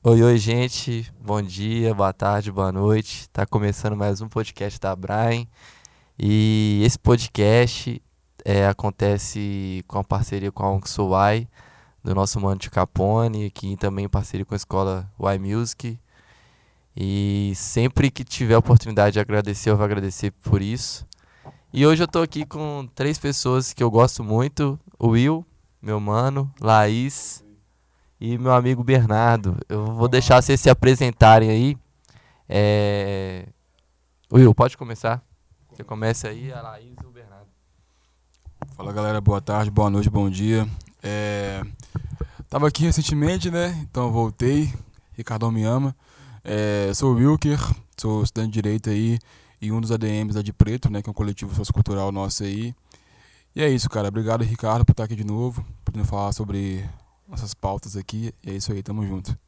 Oi, oi, gente. Bom dia, boa tarde, boa noite. Tá começando mais um podcast da Brian. E esse podcast é, acontece com a parceria com a UNCSOY, do nosso mano de Capone, aqui também em parceria com a escola Y Music. E sempre que tiver a oportunidade de agradecer, eu vou agradecer por isso. E hoje eu tô aqui com três pessoas que eu gosto muito: o Will, meu mano, Laís e meu amigo Bernardo. Eu vou deixar vocês se apresentarem aí. É... Will, pode começar. Você começa aí, a Laís e o Bernardo. Fala galera, boa tarde, boa noite, bom dia. É... Tava aqui recentemente, né? Então voltei. Ricardão me ama. É... Sou o Wilker, sou estudante de Direito aí e um dos ADMs da De Preto, né? Que é um coletivo sociocultural nosso aí. E é isso, cara. Obrigado, Ricardo, por estar aqui de novo, podendo falar sobre nossas pautas aqui. E é isso aí, tamo junto.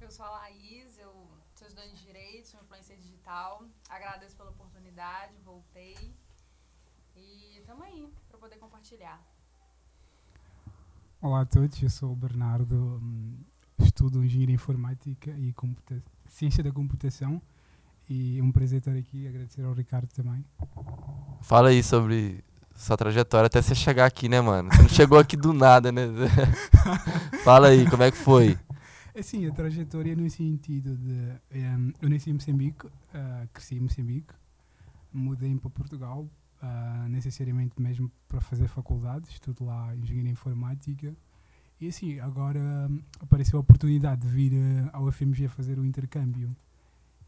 Eu sou a Laís, eu sou estudante de Direito, sou influência digital. Agradeço pela oportunidade, voltei. E estamos aí para poder compartilhar. Olá a todos, eu sou o Bernardo, hum, estudo Engenharia Informática e computa Ciência da Computação. E é um prazer estar aqui e agradecer ao Ricardo também. Fala aí sobre sua trajetória até você chegar aqui, né, mano? Você não chegou aqui do nada, né? Fala aí, como é que foi? É sim, a trajetória no sentido de. Um, eu nasci em Moçambique, uh, cresci em Moçambique, mudei para Portugal, uh, necessariamente mesmo para fazer faculdade, estudo lá Engenharia Informática. E assim, agora um, apareceu a oportunidade de vir uh, ao FMG fazer o intercâmbio.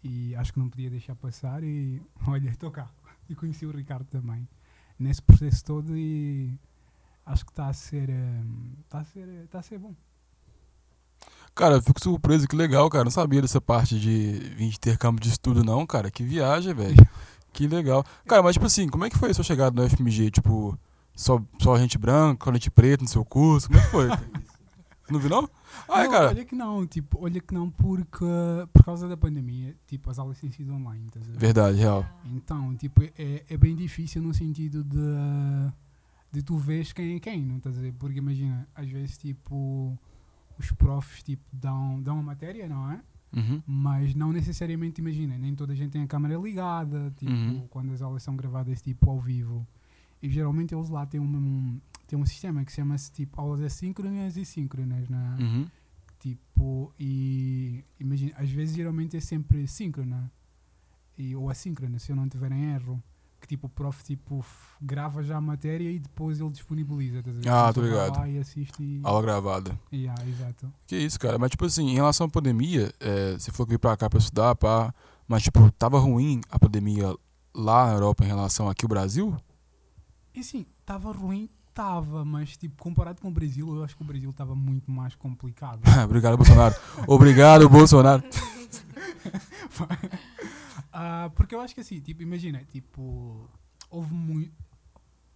E acho que não podia deixar passar e olha, estou cá. E conheci o Ricardo também. Nesse processo todo e acho que está a ser. Está a ser. Está a ser bom. Cara, eu fico surpreso, que legal, cara. Não sabia dessa parte de intercâmbio de estudo, não, cara. Que viagem, velho. Que legal. Cara, mas tipo assim, como é que foi a sua chegada no FMG? Tipo, só, só gente branca, gente preta no seu curso? Como é que foi? não viu, não? Ah, cara. Olha que não, tipo, olha que não, porque por causa da pandemia, tipo, as aulas têm sido online. Tá Verdade, real. Então, tipo, é, é bem difícil no sentido de, de tu vês quem é quem, não estás a dizer? Porque imagina, às vezes, tipo, os profs, tipo, dão, dão a matéria, não é? Uhum. Mas não necessariamente, imagina, nem toda a gente tem a câmera ligada, tipo, Uhum. quando as aulas são gravadas, tipo, ao vivo. E geralmente eles lá têm um, têm um sistema que chama-se, tipo, aulas assíncronas e síncronas, não é? Uhum. Tipo, e imagina, às vezes geralmente é sempre síncrona e, ou assíncrona, se eu não tiver em erro. Que tipo, o prof tipo, grava já a matéria e depois ele disponibiliza. estás a ver? Ah, vai ligado. e assiste e. Aula gravada. Yeah, exato. Que isso, cara. Mas, tipo assim, em relação à pandemia, é, você falou que veio pra cá pra estudar, pá. Mas, tipo, tava ruim a pandemia lá na Europa em relação aqui ao Brasil? E sim, estava ruim, estava, mas tipo, comparado com o Brasil, eu acho que o Brasil estava muito mais complicado. Obrigado, Bolsonaro. Obrigado, Bolsonaro. Ah, porque eu acho que assim, tipo, imagina, tipo, houve muito.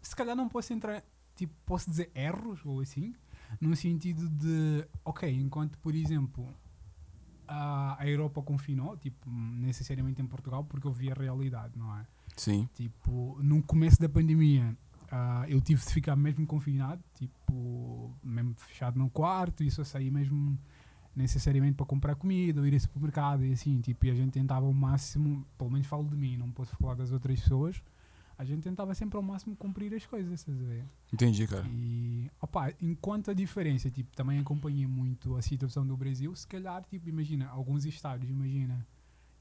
Se calhar não posso entrar, tipo, posso dizer erros ou assim, no sentido de, ok, enquanto, por exemplo, a, a Europa confinou, tipo, necessariamente em Portugal, porque eu vi a realidade, não é? Sim. Tipo, no começo da pandemia, ah, eu tive de ficar mesmo confinado, tipo, mesmo fechado no quarto e só sair mesmo necessariamente para comprar comida ou ir ao supermercado e assim, tipo, e a gente tentava ao máximo, pelo menos falo de mim, não posso falar das outras pessoas, a gente tentava sempre ao máximo cumprir as coisas, estás a ver? Entendi, cara. E, opá, enquanto a diferença, tipo, também acompanhei muito a situação do Brasil, se calhar, tipo, imagina, alguns estados, imagina,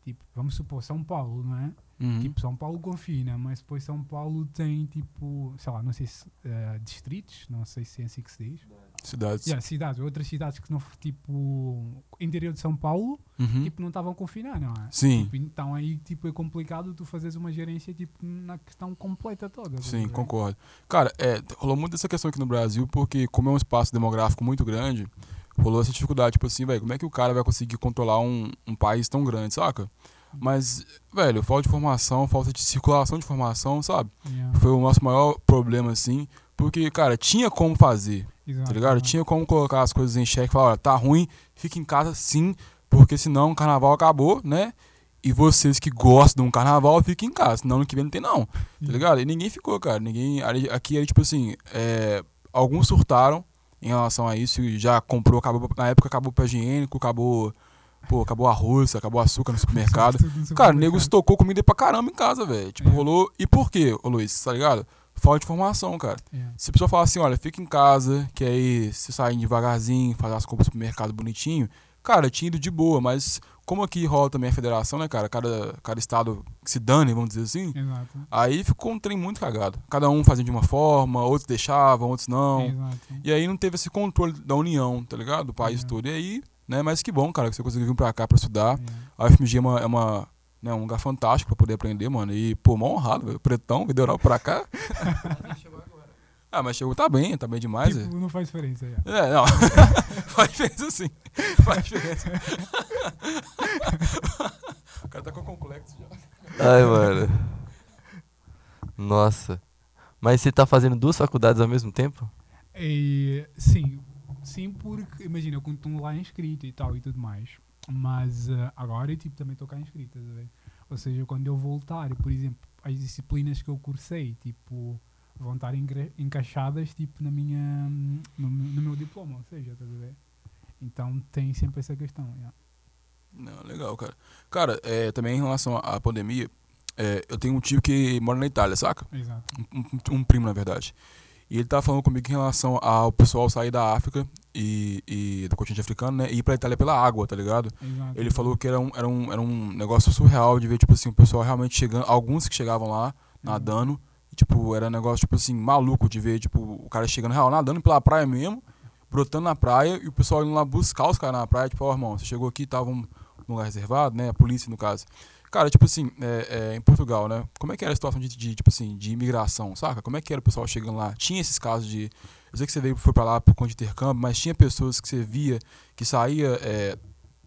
tipo, vamos supor, São Paulo, não é? Uhum. Tipo, São Paulo confina, mas depois São Paulo tem, tipo, sei lá, não sei se eh, distritos, não sei se é assim que se diz. Cidades. Yeah, cidades, outras cidades que não, tipo, interior de São Paulo, Uhum. tipo, não estavam a confinar, não é? Sim, Tipo, então aí, tipo, é complicado tu fazeres uma gerência, tipo, na questão completa toda. a sim, concordo. Cara, é, rolou muito essa questão aqui no Brasil, porque como é um espaço demográfico muito grande, rolou essa dificuldade, tipo assim, velho, como é que o cara vai conseguir controlar um, um país tão grande, saca? Mas, velho, falta de informação, falta de circulação de informação, sabe? Yeah, Foi o nosso maior problema, assim, porque, cara, tinha como fazer, exato, tá ligado? Tinha como colocar as coisas em xeque, falar, olha, tá ruim, fica em casa sim, porque senão o carnaval acabou, né? E vocês que gostam de um carnaval, fiquem em casa, senão ano que vem não tem não, tá ligado? E ninguém ficou, cara, ninguém, aqui tipo assim, é, alguns surtaram em relação a isso. Já comprou, acabou, na época acabou o papel higiênico, acabou, pô, acabou arroz, acabou açúcar no supermercado. Cara, o nego supermercado. estocou comida pra caramba em casa, velho. Tipo, É. rolou. E por quê, ô Luiz? Tá ligado? Falta de informação, cara. É. Se a pessoa falar assim, olha, fica em casa, que aí você sai devagarzinho, faz as compras no supermercado bonitinho, cara, tinha ido de boa, mas como aqui rola também a federação, né, cara? Cada, cada estado que se dane, vamos dizer assim. Exato. Aí ficou um trem muito cagado. Cada um fazia de uma forma, outros deixavam, outros não. Exato. E aí não teve esse controle da união, tá ligado? Do país É. todo. E aí, né, mas que bom, cara, que você conseguiu vir pra cá pra estudar. É. A UFMG é, uma, é uma, né, um lugar fantástico pra poder aprender, mano. E, pô, mó honrado, velho. Pretão, Europa pra cá. ah, mas chegou, tá bem, tá bem demais. Tipo, não faz diferença. É. É, não. Faz diferença sim. Faz diferença. o cara tá com complexo já. Ai, mano. Nossa. Mas você tá fazendo duas faculdades ao mesmo tempo? E, sim, sim, porque imagina, eu continuo lá inscrito e tal e tudo mais. Mas eh, agora eu tipo, também estou cá inscrito, ver? Ou seja, quando eu voltar, por exemplo, as disciplinas que eu cursei, tipo, vão estar encaixadas tipo, na minha, no, no meu diploma, ou seja, estás a ver? Então tem sempre essa questão. yeah. Não, legal, cara. Cara, é, também em relação à pandemia, é, eu tenho um tio que mora na Itália, saca? Exato. um, um- primo, na verdade. E ele tava falando comigo em relação ao pessoal sair da África e, e do continente africano, né? E ir pra Itália pela água, tá ligado? exato Ele falou que era um, era um, era um negócio surreal de ver, tipo assim, o pessoal realmente chegando, alguns que chegavam lá, nadando, e, tipo, era um negócio, tipo assim, maluco de ver, tipo, o cara chegando real, nadando pela praia mesmo, brotando na praia, e o pessoal indo lá buscar os caras na praia, tipo, ó, irmão, você chegou aqui, tava um num lugar reservado, né? A polícia, no caso. Cara, tipo assim, é, é, em Portugal, né? Como é que era a situação de, de, tipo assim, de imigração, saca? Como é que era o pessoal chegando lá? Tinha esses casos de. Eu sei que você veio, foi pra lá por conta de intercâmbio, mas tinha pessoas que você via que saía é,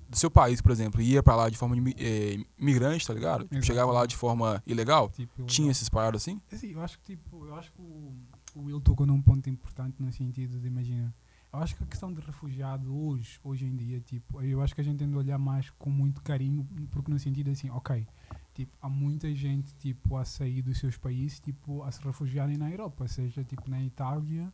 do seu país, por exemplo, ia pra lá de forma de mi- é, imigrante, tá ligado? Tipo, chegava lá de forma ilegal. Tipo, Tinha esses paradas assim? Assim, eu acho que tipo, eu acho que o, o Will tocou num ponto importante no sentido de imagina. Eu acho que a questão de refugiado hoje, hoje em dia, tipo, eu acho que a gente tem de olhar mais com muito carinho, porque no sentido assim, ok, tipo, há muita gente tipo a sair dos seus países, tipo, a se refugiarem na Europa, seja tipo na Itália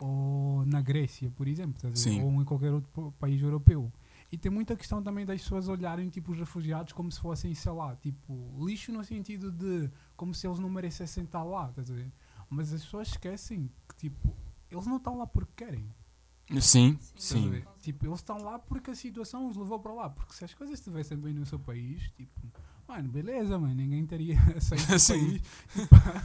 ou na Grécia, por exemplo? Sim. ou em qualquer outro pa- país europeu. E tem muita questão também das pessoas olharem tipo os refugiados como se fossem, sei lá, tipo, lixo no sentido de como se eles não merecessem estar lá, estás a ver? Mas as pessoas esquecem que tipo, eles não estão lá porque querem. Sim, sim. Tipo, eles estão lá porque a situação os levou para lá. Porque se as coisas estivessem bem no seu país, tipo, mano, beleza, mano, ninguém teria saído do Sim. país.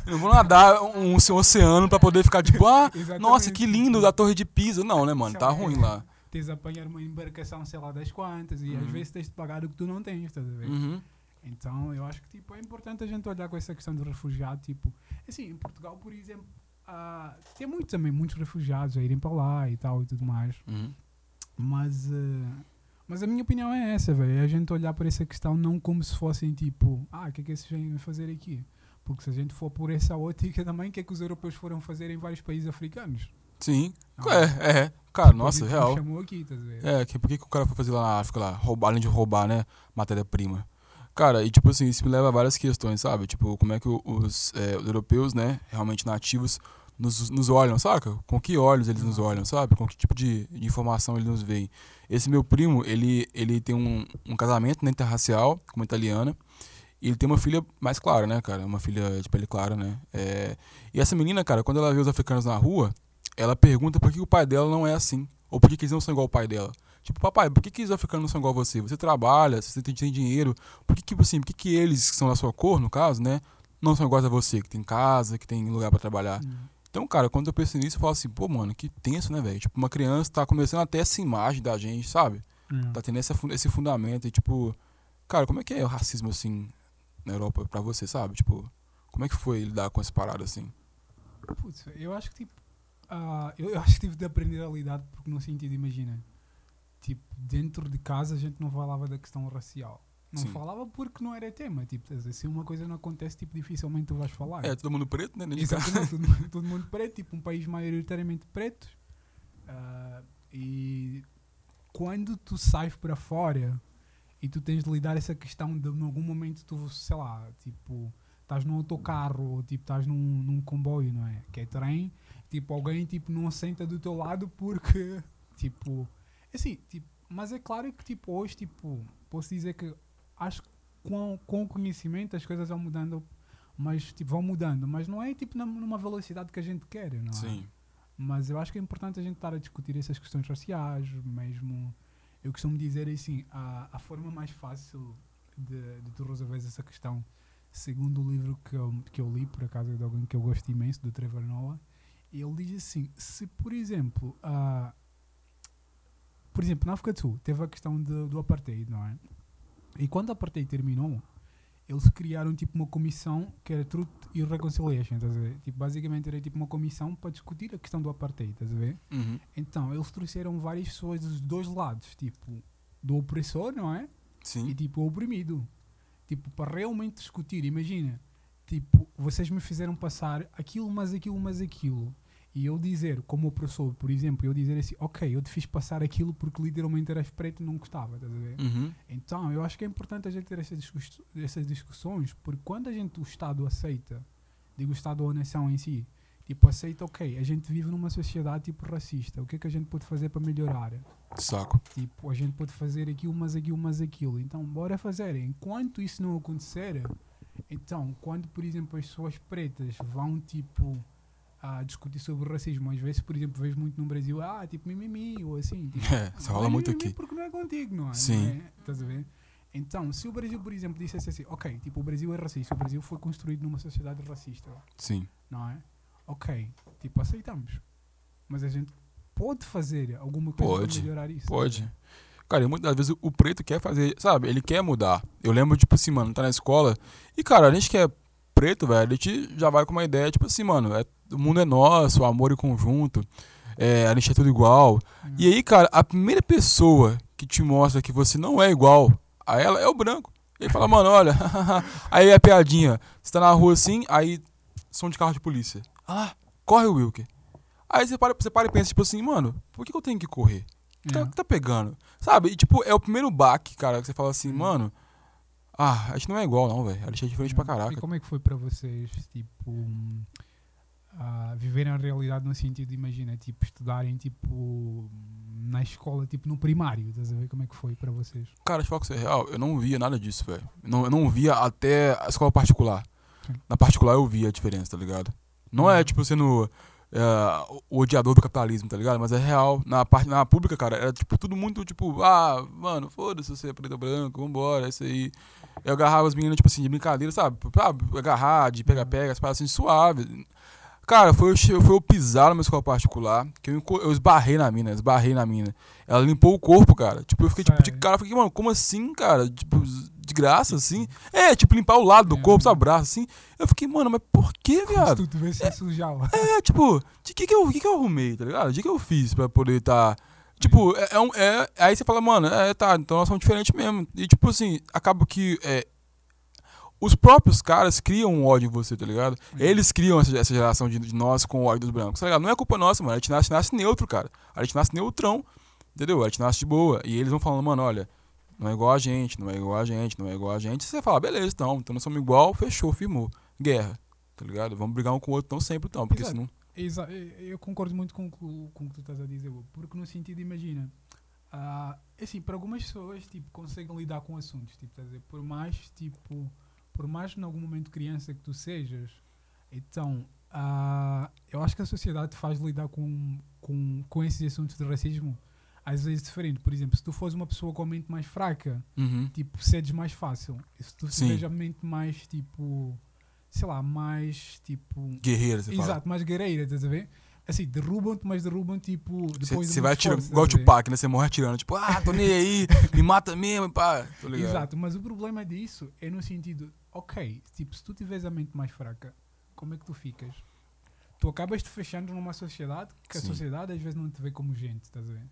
Eu vou nadar um, um oceano pra poder ficar tipo, ah, nossa, que lindo da Torre de Pisa. Não, né, mano? Tá ruim lá. Tens de apanhar uma embarcação, sei lá, das quantas, e às Uhum. vezes tens de pagar o que tu não tens, estás a ver? Uhum. Então, eu acho que tipo, é importante a gente olhar com essa questão do refugiado. Tipo, assim, em Portugal, por exemplo, ah, tem muito, também muitos refugiados a irem para lá e tal e tudo mais. Uhum. Mas, eh, mas a minha opinião é essa, velho. É a gente olhar para essa questão não como se fossem tipo, ah, o que é que esses vêm fazer aqui? Porque se a gente for por essa ótica também, o que é que os europeus foram fazer em vários países africanos? Sim. Ah, É, é. Cara, tipo, nossa, gente real. chamou aqui, ver? É, que, por que, que o cara foi fazer lá na África, lá, roubar, além de roubar, né, matéria-prima? Cara, e tipo assim, isso me leva a várias questões, sabe? Tipo, como é que os, é, os europeus, né, realmente nativos, nos, nos olham, saca? Com que olhos eles nos olham, sabe? Com que tipo de, de informação eles nos veem. Esse meu primo, ele, ele tem um, um casamento né, interracial com uma italiana, e ele tem uma filha mais clara, né, cara? Uma filha de pele clara, né? É, e essa menina, cara, quando ela vê os africanos na rua, ela pergunta por que o pai dela não é assim. Ou por que, que eles não são igual ao pai dela. Tipo, papai, por que, que os africanos não são igual a você? Você trabalha, você tem, tem dinheiro. Por que, que, assim, por que, que eles, que são da sua cor, no caso, né? Não são iguais a você, que tem casa, que tem lugar pra trabalhar. Hum. Então, cara, quando eu penso nisso, eu falo assim, pô, mano, que tenso, né, velho? Tipo, uma criança tá começando até essa imagem da gente, sabe? Hum. Tá tendo essa, esse fundamento. E, tipo, cara, como é que é o racismo, assim, na Europa pra você, sabe? Tipo, como é que foi lidar com essa parada, assim? Putz, eu acho que tipo. Ah, eu, eu acho que tive de aprender a lidar porque no sentido, imagina, tipo, dentro de casa a gente não falava da questão racial. Não Sim. falava porque não era tema. Tipo, se uma coisa não acontece, tipo, dificilmente tu vais falar. É, todo mundo preto, né? Exatamente, todo, mundo- todo mundo preto, tipo, um país maioritariamente preto. Ah, e quando tu sais para fora e tu tens de lidar essa questão de em algum momento tu, sei lá, tipo, estás num autocarro ou tipo, estás num, num comboio, não é? Que é trem, tipo, alguém tipo, não senta do teu lado porque, tipo, assim, tipo, mas é claro que tipo, hoje, tipo, posso dizer que acho que com, com o conhecimento as coisas vão mudando, mas tipo, vão mudando, mas não é tipo numa velocidade que a gente quer, não é? Sim. Mas eu acho que é importante a gente estar a discutir essas questões raciais, mesmo. Eu costumo dizer assim: a, a forma mais fácil de, de tu resolveres essa questão, segundo o livro que eu, que eu li, por acaso, é de alguém que eu gosto imenso, do Trevor Noah, ele diz assim: se por exemplo, ah, por exemplo, na África do Sul teve a questão de- do apartheid, não é? E quando o apartheid terminou, eles criaram tipo uma comissão que era Truth e Reconciliation, estás a ver? Tipo, basicamente era tipo uma comissão para discutir a questão do apartheid, estás a ver? Uhum. Então, eles trouxeram várias pessoas dos dois lados, tipo, do opressor, não é? E Sim. tipo, o oprimido. Tipo, para realmente discutir, imagina, tipo, vocês me fizeram passar aquilo, mas aquilo, mas aquilo. E eu dizer, como opressor, por exemplo, eu dizer assim, ok, eu te fiz passar aquilo porque literalmente eras preto e não gostava, estás a ver? Uhum. Então, eu acho que é importante a gente ter essas, discuss- essas discussões, porque quando a gente, o Estado aceita, digo o Estado ou a nação em si, tipo, aceita, ok, a gente vive numa sociedade tipo racista, o que é que a gente pode fazer para melhorar? Saco. Tipo, a gente pode fazer aquilo, mas aquilo, mas aquilo. Então, bora fazer. Enquanto isso não acontecer, então, quando, por exemplo, as pessoas pretas vão, tipo, a discutir sobre racismo, às vezes, por exemplo, vejo muito no Brasil, ah, tipo, mimimi, ou assim. Tipo, É, não rola muito aqui. Porque não é contigo, não é? Sim. Não é? Estás a ver? Então, se o Brasil, por exemplo, dissesse assim, ok, tipo, o Brasil é racista, o Brasil foi construído numa sociedade racista, Sim. não é? Ok, tipo, aceitamos. Mas a gente pode fazer alguma coisa Pode, para melhorar isso. Pode. Cara, e muitas vezes o preto quer fazer, sabe? Ele quer mudar. Eu lembro, tipo assim, mano, tá na escola. E, cara, a gente que é preto, velho, a gente já vai com uma ideia, tipo assim, mano, é, o mundo é nosso, o amor em conjunto, é, a gente é tudo igual. E aí, cara, a primeira pessoa que te mostra que você não é igual a ela é o branco. Ele fala, mano, olha, aí a piadinha, você tá na rua assim, aí som de carro de polícia. Ah, corre, Wilker. Aí você para, você para e pensa, tipo assim, mano, por que eu tenho que correr? O que tá, É. o que tá pegando? Sabe? E, tipo, é o primeiro baque, cara, que você fala assim, mano, ah, a gente não é igual, não, velho. A gente é diferente pra E caraca. como é que foi para vocês, tipo, hum, ah, viverem a realidade no sentido, imagina, tipo, estudarem, tipo, na escola, tipo, no primário, estás a ver como é que foi para vocês? Cara, deixa eu falar com você real, eu não via nada disso, velho. Eu não, eu não via até a escola particular. Sim. Na particular eu via a diferença, tá ligado? Não é, Uhum. tipo, sendo é, o odiador do capitalismo, tá ligado? Mas é real. Na parte, na pública, cara, era, tipo, tudo muito, tipo, ah, mano, foda-se você é preto ou branco, vambora, é isso aí. Eu agarrava as meninas, tipo assim, de brincadeira, sabe? Pra agarrar, de pega-pega, as paradas assim, suave. Cara, foi, eu foi eu pisar numa escola particular, que eu, eu esbarrei na mina, esbarrei na mina. Ela limpou o corpo, cara. Tipo, eu fiquei tipo de Sério? cara, eu fiquei, mano, como assim, cara? Tipo, de graça, assim? É, tipo, limpar o lado do É. corpo, sabe, o braço, assim. Eu fiquei, mano, mas por que, viado? tu tivesse se sujava. É, tipo, de que que eu, que que eu arrumei, tá ligado? De que eu fiz pra poder tá... Tipo, é, é um, é, aí você fala, mano, é, tá, então nós somos diferentes mesmo. E, tipo assim, acaba que é, os próprios caras criam um ódio em você, tá ligado? Eles criam essa, essa geração de, de nós com o ódio dos brancos, tá ligado? Não é culpa nossa, mano. A gente nasce, nasce neutro, cara. A gente nasce neutrão, entendeu? A gente nasce de boa. E eles vão falando, mano, olha, não é igual a gente, não é igual a gente, não é igual a gente. E você fala, beleza, então, então nós somos igual, fechou, firmou. Guerra, tá ligado? Vamos brigar um com o outro, não sempre, então, porque Exato. senão... Exa eu concordo muito com, o que- com o que tu estás a dizer, porque no sentido, imagina, ah, assim, para algumas pessoas, tipo, conseguem lidar com assuntos, tipo, a dizer, por mais, tipo, por mais em algum momento criança que tu sejas, então, ah, eu acho que a sociedade te faz lidar com, com, com esses assuntos de racismo às vezes diferente. Por exemplo, se tu fores uma pessoa com a mente mais fraca, Uhum. tipo, cedes mais fácil. E se tu tiveres a mente mais, tipo, sei lá, mais, tipo, Guerreira, você fala. Exato, mais guerreira, estás a ver? Assim, derrubam-te, mas derrubam tipo depois Você de vai atirando, esforço, igual o a? Tupac, né? Você morre atirando, tipo, ah, tô nem aí, me mata mesmo, pá. Exato, mas o problema disso é no sentido, ok, tipo, se tu tiveres a mente mais fraca, como é que tu ficas? Tu acabas te fechando numa sociedade que a Sim. sociedade às vezes não te vê como gente, estás a ver?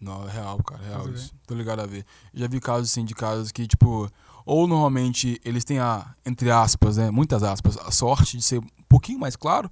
Não, é real, cara, é real isso. Tô ligado a ver. Já vi casos, assim, de casos que, tipo, ou normalmente eles têm a, entre aspas, né, muitas aspas, a sorte de ser um pouquinho mais claro,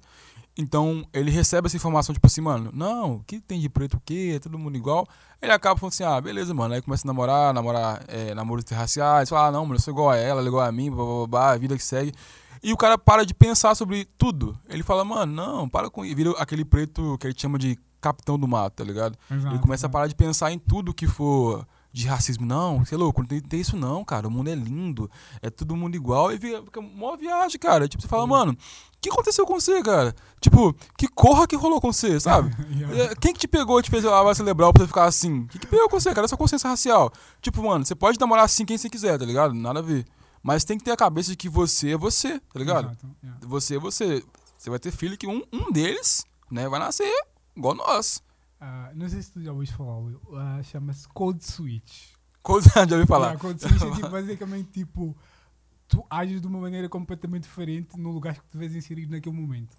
Então, ele recebe essa informação, tipo assim, mano, não, o que tem de preto o quê? É todo mundo igual. Ele acaba falando assim, ah, beleza, mano. Aí começa a namorar, namorar é, namoros interraciais. Fala, ah, não, mano, eu sou igual a ela, ela é igual a mim, blá, blá, blá, blá, a vida que segue. E o cara para de pensar sobre tudo. Ele fala, mano, não, para com isso. Vira aquele preto que ele chama de capitão do mato, tá ligado? Exato, Ele começa a exato. parar de pensar em tudo que for de racismo. Não, você é louco, não tem, tem isso não, cara. O mundo é lindo, é todo mundo igual. E fica, uma viagem, cara. Tipo, você fala, mano, o que aconteceu com você, cara? Tipo, que corra que rolou com você, sabe? Yeah. É, Quem que te pegou e te fez lavar cerebral pra você ficar assim? O que, que pegou com você, cara? É sua consciência racial. Tipo, mano, você pode namorar assim quem você quiser, tá ligado? Nada a ver. Mas tem que ter a cabeça de que você é você, tá ligado? Exato, yeah. Você é você. Você vai ter filho que um, um deles, né, vai nascer igual nós. Ah, não sei se tu já ouviste falar, Will. Ah, chama-se Code Switch. Coisa já ouvi falar. Yeah, code switch é tipo, basicamente tipo, tu ages de uma maneira completamente diferente no lugar que tu vês inserido naquele momento.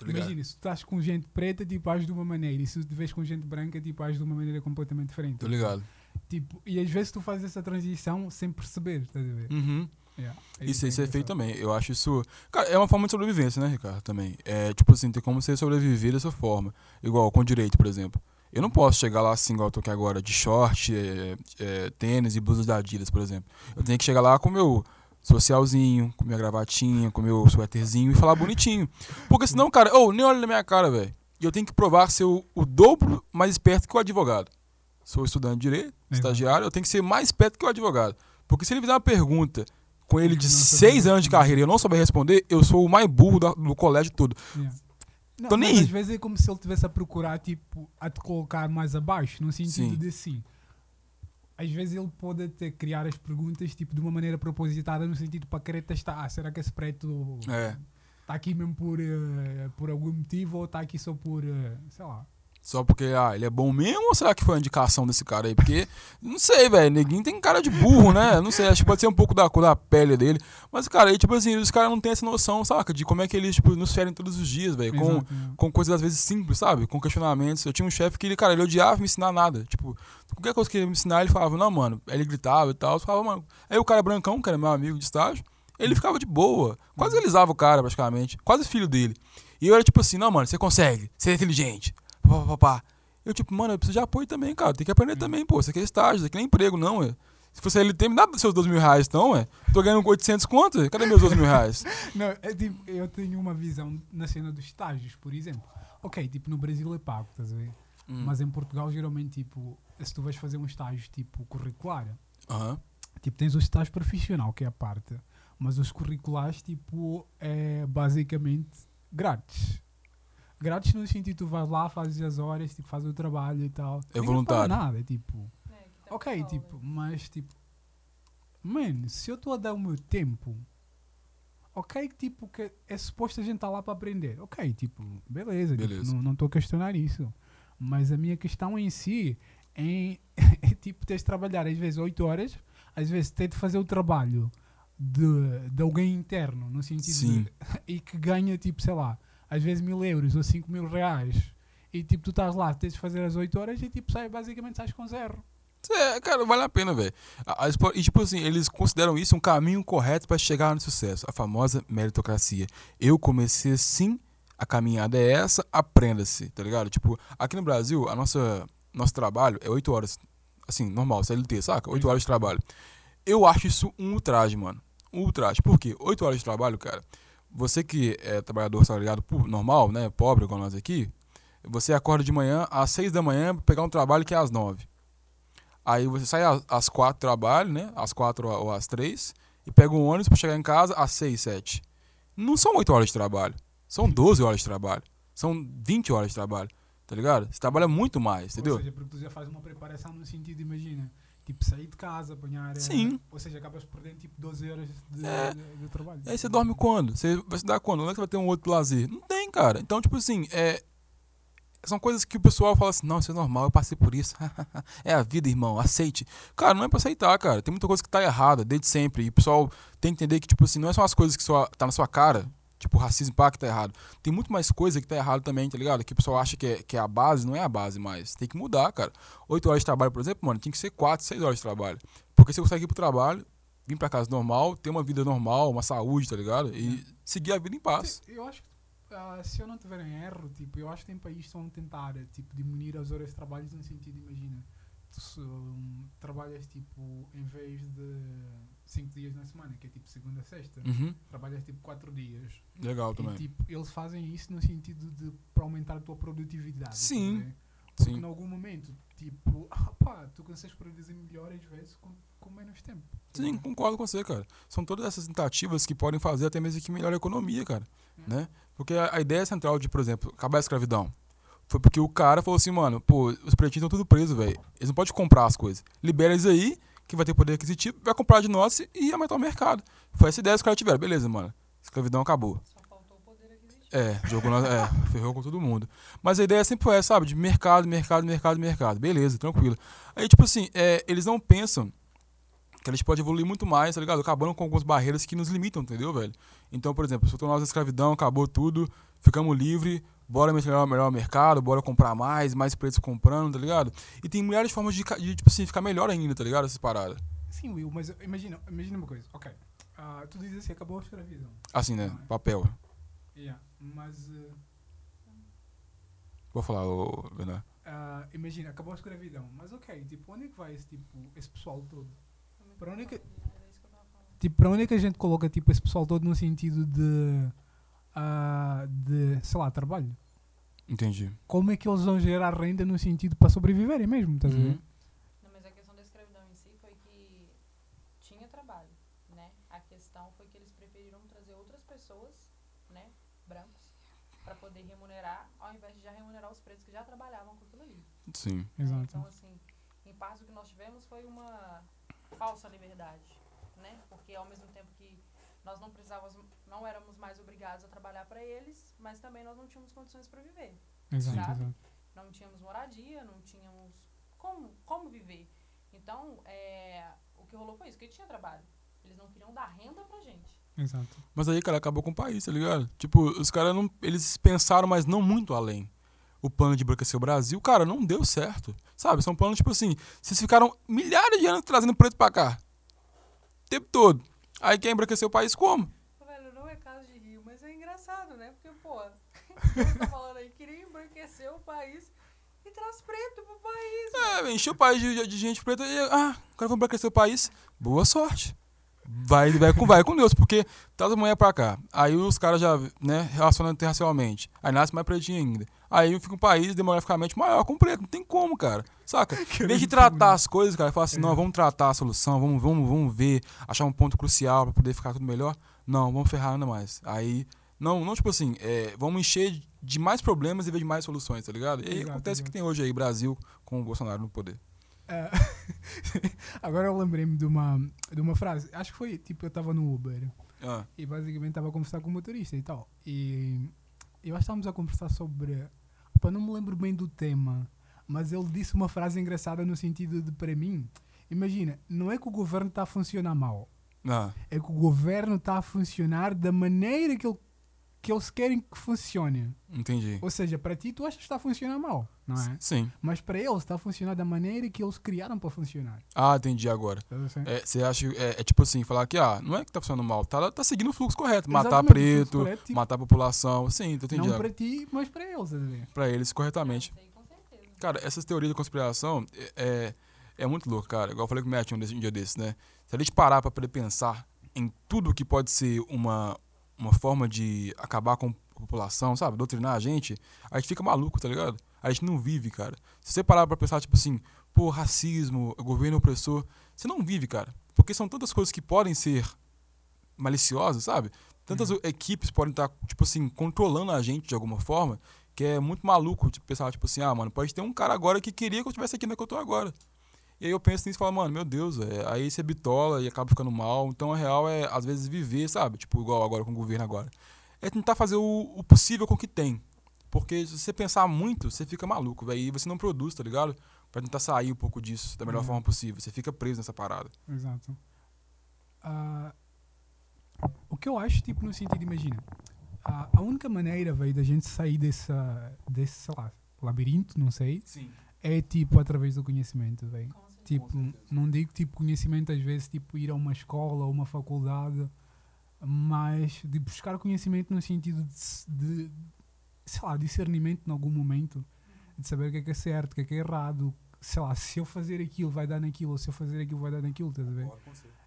Imagina, se tu estás com gente preta, tipo, ages de uma maneira, e se tu te vês com gente branca, tipo, ages de uma maneira completamente diferente. Tô ligado. Tipo, e às vezes tu fazes essa transição sem perceber, estás a ver? Uhum. Yeah, Isso, isso é feito também. Eu acho isso. Cara, é uma forma de sobrevivência, né, Ricardo? Também. É tipo assim, tem como você sobreviver dessa forma. Igual com direito, por exemplo. Eu não posso chegar lá assim, igual eu tô aqui agora, de short, é, é, tênis e blusas da Adidas, por exemplo. Eu tenho que chegar lá com meu socialzinho, com minha gravatinha, com meu suéterzinho e falar bonitinho. Porque senão, cara, ô, nem olha na minha cara, velho. E eu tenho que provar ser o, o dobro mais esperto que o advogado. Sou estudante de direito, estagiário, eu tenho que ser mais esperto que o advogado. Porque se ele fizer uma pergunta com ele de Não seis anos de carreira e eu não souber responder, eu sou o mais burro da- do colégio todo. Yeah. Não, Tô nem aí. às vezes é como se ele estivesse a procurar, tipo, a te colocar mais abaixo, no sentido Sim. de assim. Às vezes ele pode até criar as perguntas, tipo, de uma maneira propositada, no sentido para querer testar. Ah, será que esse preto É. está aqui mesmo por, eh, por algum motivo ou está aqui só por, eh, sei lá. Só porque, ah, ele é bom mesmo ou será que foi a indicação desse cara aí? Porque, não sei, velho, neguinho tem cara de burro, né? Não sei, acho que pode ser um pouco da cor da pele dele. Mas, cara, aí, tipo assim, os caras não têm essa noção, saca? De como é que eles, tipo, nos ferem todos os dias, velho. Com, Exato, com coisas às vezes simples, sabe? Com questionamentos. Eu tinha um chefe que ele, cara, ele odiava me ensinar nada. Tipo, qualquer coisa que ele me ensinar, ele falava, não, mano. Aí ele gritava e tal. Eu falava, mano. Aí o cara brancão, que era meu amigo de estágio, ele ficava de boa. Quase alisava o cara, praticamente. Quase filho dele. E eu era tipo assim, não, mano, você consegue, você é inteligente. Pá, pá, pá. Eu, tipo, mano, eu preciso de apoio também, cara. Tem que aprender também, pô. Isso aqui é estágio, isso aqui não é emprego, não, ué. Se fosse LT, me dá seus 12 mil reais, então, ué. Tô ganhando 800 conto, cadê meus 12 mil reais? Não, é tipo, eu tenho uma visão na cena dos estágios, por exemplo. Ok, tipo, no Brasil é pago, estás a ver? Hum. Mas em Portugal, geralmente, tipo, se tu vais fazer um estágio tipo curricular, tipo, tens o estágio profissional, que é a parte. Mas os curriculares, tipo, é basicamente grátis. Grátis no sentido tu vais lá, fazes as horas, tipo, fazes o trabalho e tal. É Ninguém voluntário. paga nada, é tipo. É, Ok, folga. tipo, mas tipo. Mano, se eu estou a dar o meu tempo. Ok, tipo, que é suposto a gente estar lá para aprender. Ok, tipo, beleza. tipo, Beleza. não estou a questionar isso. Mas a minha questão em si é, é tipo, teres de trabalhar às vezes 8 horas, às vezes ter de fazer o trabalho de, de alguém interno, no sentido Sim. de, e que ganha, tipo, sei lá, às vezes mil euros ou 5 mil reais. E tipo, tu estás lá, tens de fazer as 8 horas e tipo, sai, basicamente sais com zero. É, cara, vale a pena, velho. E, tipo assim, eles consideram isso um caminho correto para chegar no sucesso. A famosa meritocracia. Eu comecei assim, a caminhada é essa, aprenda-se, tá ligado? Tipo, aqui no Brasil, a nossa, nosso trabalho é 8 horas. Assim, normal, CLT, saca? 8 horas de trabalho. Eu acho isso um ultraje, mano. Um ultraje. Por quê? 8 horas de trabalho, cara. Você que é trabalhador salariado normal, né? Pobre, igual nós aqui. Você acorda de manhã às 6 da manhã pra pegar um trabalho que é às 9. Aí você sai às- às 4 trabalho, né? Às 4 ou às 3. E pega um ônibus pra chegar em casa às 6, 7. Não são 8 horas de trabalho. São 12 horas de trabalho. São 20 horas de trabalho. Tá ligado? Você trabalha muito mais, entendeu? Ou seja, porque tu já fazes uma preparação no sentido, imagina, tipo, sair de casa, apanhar. Sim. Ou seja, acabas perdendo tipo 12 horas de, É. de- de trabalho. Aí você dorme quando? Você vai se dar quando? Onde é que você vai ter um outro lazer? Não tem, cara. Então, tipo assim, é. São coisas que o pessoal fala assim, não, isso é normal, eu passei por isso. é a vida, irmão, aceite. Cara, não é pra aceitar, cara. Tem muita coisa que tá errada desde sempre. E o pessoal tem que entender que, tipo assim, não é só as coisas que só tá na sua cara. Tipo, racismo pá, que tá errado. Tem muito mais coisa que tá errado também, tá ligado? Que o pessoal acha que é, que é a base, não é a base mais. Tem que mudar, cara. Oito horas de trabalho, por exemplo, mano, tem que ser quatro, seis horas de trabalho. Porque você consegue ir pro trabalho, vir pra casa normal, ter uma vida normal, uma saúde, tá ligado? E seguir a vida em paz. Eu acho que ah, se eu não tiver em erro, tipo, eu acho que tem países que a tentar tipo, diminuir as horas de trabalho no sentido, imagina, tu um, trabalhas tipo, em vez de 5 dias na semana, que é tipo segunda a sexta, Uhum. trabalhas tipo 4 dias. Legal E também. tipo, eles fazem isso no sentido de para aumentar a tua produtividade. Sim? Porque Sim. em algum momento, tipo, ah, pá, tu consegues produzir melhor às vezes com, com menos tempo. Sim, concordo com você, cara. São todas essas tentativas que podem fazer até mesmo que melhore a economia, cara. Né? Porque a, a ideia central de, por exemplo, acabar a escravidão foi porque o cara falou assim, mano, pô, os pretinhos estão tudo presos, velho. Eles não podem comprar as coisas. Libera eles aí, que vai ter poder aquisitivo, vai comprar de nós e aumentar o mercado. Foi essa ideia que os caras tiveram. Beleza, mano. Escravidão acabou. Só faltou o poder aquisitivo. É, jogou na, é, ferrou com todo mundo. Mas a ideia sempre foi essa, sabe? De mercado, mercado, mercado, mercado. Beleza, tranquilo. Aí, tipo assim, é, eles não pensam que a gente pode evoluir muito mais, tá ligado? Acabando com algumas barreiras que nos limitam, entendeu, velho? Então, por exemplo, soltou nós a escravidão, acabou tudo, ficamos livres, bora melhorar, melhorar o mercado, bora comprar mais, mais preços comprando, tá ligado? E tem milhares de formas de, de, tipo assim, ficar melhor ainda, tá ligado? Essas paradas. Sim, Will, mas imagina, imagina uma coisa. Ok, ah, tu dizes assim, acabou a escravidão. Assim, né? Papel. Yeah, mas eh, Vou falar, ô, ah, imagina, acabou a escravidão. Mas ok, tipo, onde é que vai esse, tipo, esse pessoal todo? Para onde é que- Era isso que eu tava falando. Tipo, para onde é que a gente coloca tipo, esse pessoal todo no sentido de, ah, de sei lá, trabalho? Entendi. Como é que eles vão gerar renda no sentido para sobreviverem mesmo, estás a ver? Uhum. Não, mas a questão da escravidão em si foi que tinha trabalho, né? A questão foi que eles preferiram trazer outras pessoas, né, brancos, para poder remunerar, ao invés de já remunerar os pretos que já trabalhavam com aquilo ali. Sim. né? Exato. Então, assim, em parte o que nós tivemos foi uma falsa liberdade, né? Porque ao mesmo tempo que nós não precisávamos, não éramos mais obrigados a trabalhar para eles, mas também nós não tínhamos condições para viver. Exato, Sabe? exato. Não tínhamos moradia, não tínhamos como, como viver. Então, é, o que rolou foi isso, que tinha trabalho. Eles não queriam dar renda pra gente. Exato. Mas aí, cara, acabou com o país, tá ligado? Tipo, os caras não. Eles pensaram, mas não muito além. O plano de embranquecer o Brasil, cara, não deu certo. Sabe? São planos, tipo assim, vocês ficaram milhares de anos trazendo preto pra cá. O tempo todo. Aí quer embranquecer o país como? Velho, não é caso de rio, mas é engraçado, né? Porque, pô, tá falando aí, queria embranquecer o país e traz preto pro país. É, encheu o país de, de gente preta e. Ah, vamos embranquecer o país. Boa sorte. Vai, vai, com, vai com Deus, porque traz amanhã pra cá. Aí os caras já, né, relacionam interracialmente. Aí nasce mais pretinho ainda. Aí fica um país demograficamente maior com preto. Não tem como, cara. Saca? Em vez de tratar as coisas, cara, fala assim, não, vamos tratar a solução, vamos, vamos, vamos ver, achar um ponto crucial pra poder ficar tudo melhor. Não, vamos ferrar ainda mais. Aí, não, não tipo assim, é, vamos encher de mais problemas em vez de mais soluções, tá ligado? E aí Exato, acontece o que tem hoje aí, Brasil com o Bolsonaro no poder. Ah, agora eu lembrei-me de uma, de uma frase. Acho que foi tipo, eu estava no Uber Ah, e basicamente estava a conversar com o motorista e tal. E eu acho que estávamos a conversar sobre. Opa, não me lembro bem do tema, mas ele disse uma frase engraçada no sentido de, para mim, imagina, não é que o governo está a funcionar mal, ah, é que o governo está a funcionar da maneira que, ele, que eles querem que funcione. entendi. Ou seja, para ti tu achas que está a funcionar mal, não é? Sim. Mas para eles está a funcionar da maneira que eles criaram para funcionar. Ah, entendi agora. Ver? É, Você acha é, é tipo assim, falar que ah, não é que tá funcionando mal, tá, tá seguindo o fluxo correto. Matar Exatamente, fluxo preto, correto, tipo, matar a população. Sim, entendi. Não para ti, mas para eles, estás a ver? Pra eles corretamente. Aí, com certeza. Cara, essas teorias de conspiração é, é, é muito louco, cara. Igual eu falei com o Matt um, desse- um dia desses, né? Se a gente parar pra poder pensar em tudo que pode ser uma, uma forma de acabar com a população, sabe? Doutrinar a gente, a gente fica maluco, tá ligado? A gente não vive, cara. Se você parar pra pensar, tipo assim, pô, racismo, governo opressor, você não vive, cara. Porque são tantas coisas que podem ser maliciosas, sabe? Tantas equipes podem estar, tipo assim, controlando a gente de alguma forma, que é muito maluco, tipo, pensar, tipo assim, ah, mano, pode ter um cara agora que queria que eu estivesse aqui onde é que eu tô agora. E aí eu penso nisso e falo, mano, meu Deus, é, aí você bitola e acaba ficando mal. Então a real é, às vezes, viver, sabe? Tipo, igual agora com o governo agora. É tentar fazer o, o possível com o que tem. Porque se você pensar muito, você fica maluco, velho. E você não produz, tá ligado? Pra tentar sair um pouco disso da melhor Uhum. forma possível. Você fica preso nessa parada. Exato. Ah, o que eu acho, tipo, no sentido, imagina, a, a única maneira, velho, da gente sair dessa, desse, sei lá, labirinto, não sei, Sim. é, tipo, através do conhecimento, velho. Tipo, não digo, tipo, conhecimento, às vezes, tipo, ir a uma escola ou uma faculdade, mas de buscar conhecimento no sentido de, de sei lá, discernimento em algum momento, de saber o que é que é certo, o que é que é errado, sei lá, se eu fazer aquilo vai dar naquilo, ou se eu fazer aquilo vai dar naquilo, estás a ver?